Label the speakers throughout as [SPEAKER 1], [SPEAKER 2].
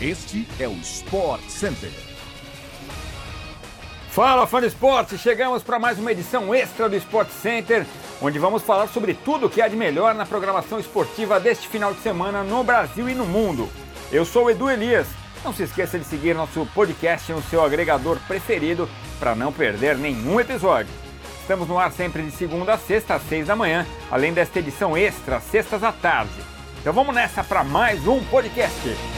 [SPEAKER 1] Este é o Sport Center.
[SPEAKER 2] Fala, fã de esporte! Chegamos para mais uma edição extra do Sport Center, onde vamos falar sobre tudo o que há de melhor na programação esportiva deste final de semana no Brasil e no mundo. Eu sou o Edu Elias. Não se esqueça de seguir nosso podcast no seu agregador preferido para não perder nenhum episódio. Estamos no ar sempre de segunda a sexta às seis da manhã, além desta edição extra, sextas à tarde. Então vamos nessa para mais um podcast.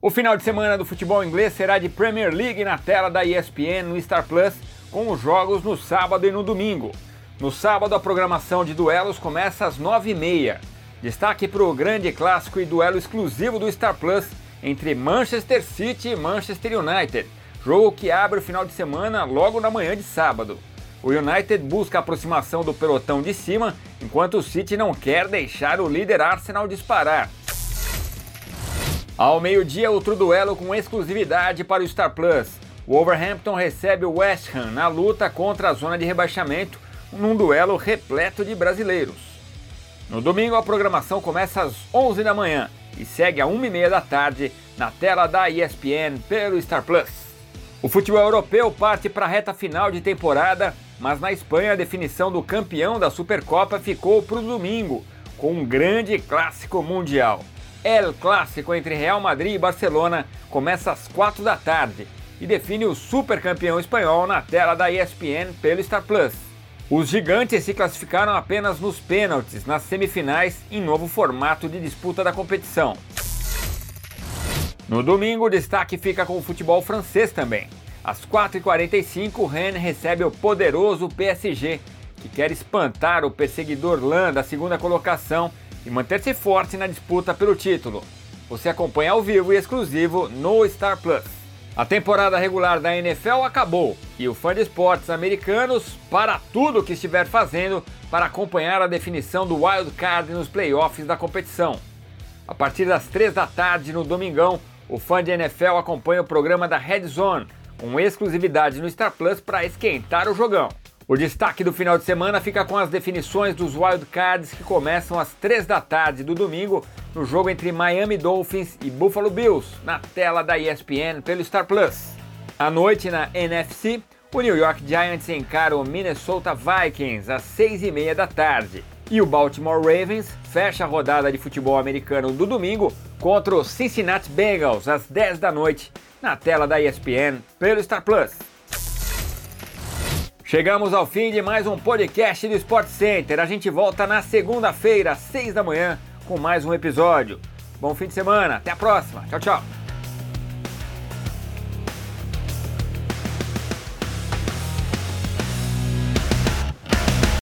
[SPEAKER 2] O final de semana do futebol inglês será de Premier League na tela da ESPN no Star Plus, com os jogos no sábado e no domingo. No sábado, a programação de duelos começa às 9h30. Destaque para o grande clássico e duelo exclusivo do Star Plus entre Manchester City e Manchester United, jogo que abre o final de semana logo na manhã de sábado. O United busca a aproximação do pelotão de cima, enquanto o City não quer deixar o líder Arsenal disparar. Ao meio-dia, outro duelo com exclusividade para o Star Plus. O Wolverhampton recebe o West Ham na luta contra a zona de rebaixamento, num duelo repleto de brasileiros. No domingo, a programação começa às 11 da manhã e segue a 1h30 da tarde na tela da ESPN pelo Star Plus. O futebol europeu parte para a reta final de temporada, mas na Espanha a definição do campeão da Supercopa ficou para o domingo, com um grande clássico mundial. El Clássico entre Real Madrid e Barcelona começa às 4 da tarde e define o supercampeão espanhol na tela da ESPN pelo Star Plus. Os gigantes se classificaram apenas nos pênaltis nas semifinais em novo formato de disputa da competição. No domingo, o destaque fica com o futebol francês também. Às 4h45, o Rennes recebe o poderoso PSG, que quer espantar o perseguidor Lan da segunda colocação e manter-se forte na disputa pelo título. Você acompanha ao vivo e exclusivo no Star Plus. A temporada regular da NFL acabou e o fã de esportes americanos para tudo o que estiver fazendo para acompanhar a definição do wild card nos playoffs da competição. A partir das 3 da tarde no domingão, o fã de NFL acompanha o programa da Red Zone, com exclusividade no Star Plus para esquentar o jogão. O destaque do final de semana fica com as definições dos wildcards que começam às 3 da tarde do domingo no jogo entre Miami Dolphins e Buffalo Bills, na tela da ESPN pelo Star Plus. À noite na NFC, o New York Giants encara o Minnesota Vikings às 6 e meia da tarde. E o Baltimore Ravens fecha a rodada de futebol americano do domingo contra o Cincinnati Bengals às 10 da noite, na tela da ESPN pelo Star Plus. Chegamos ao fim de mais um podcast do Sport Center. A gente volta na segunda-feira, às 6 da manhã, com mais um episódio. Bom fim de semana, até a próxima. Tchau, tchau.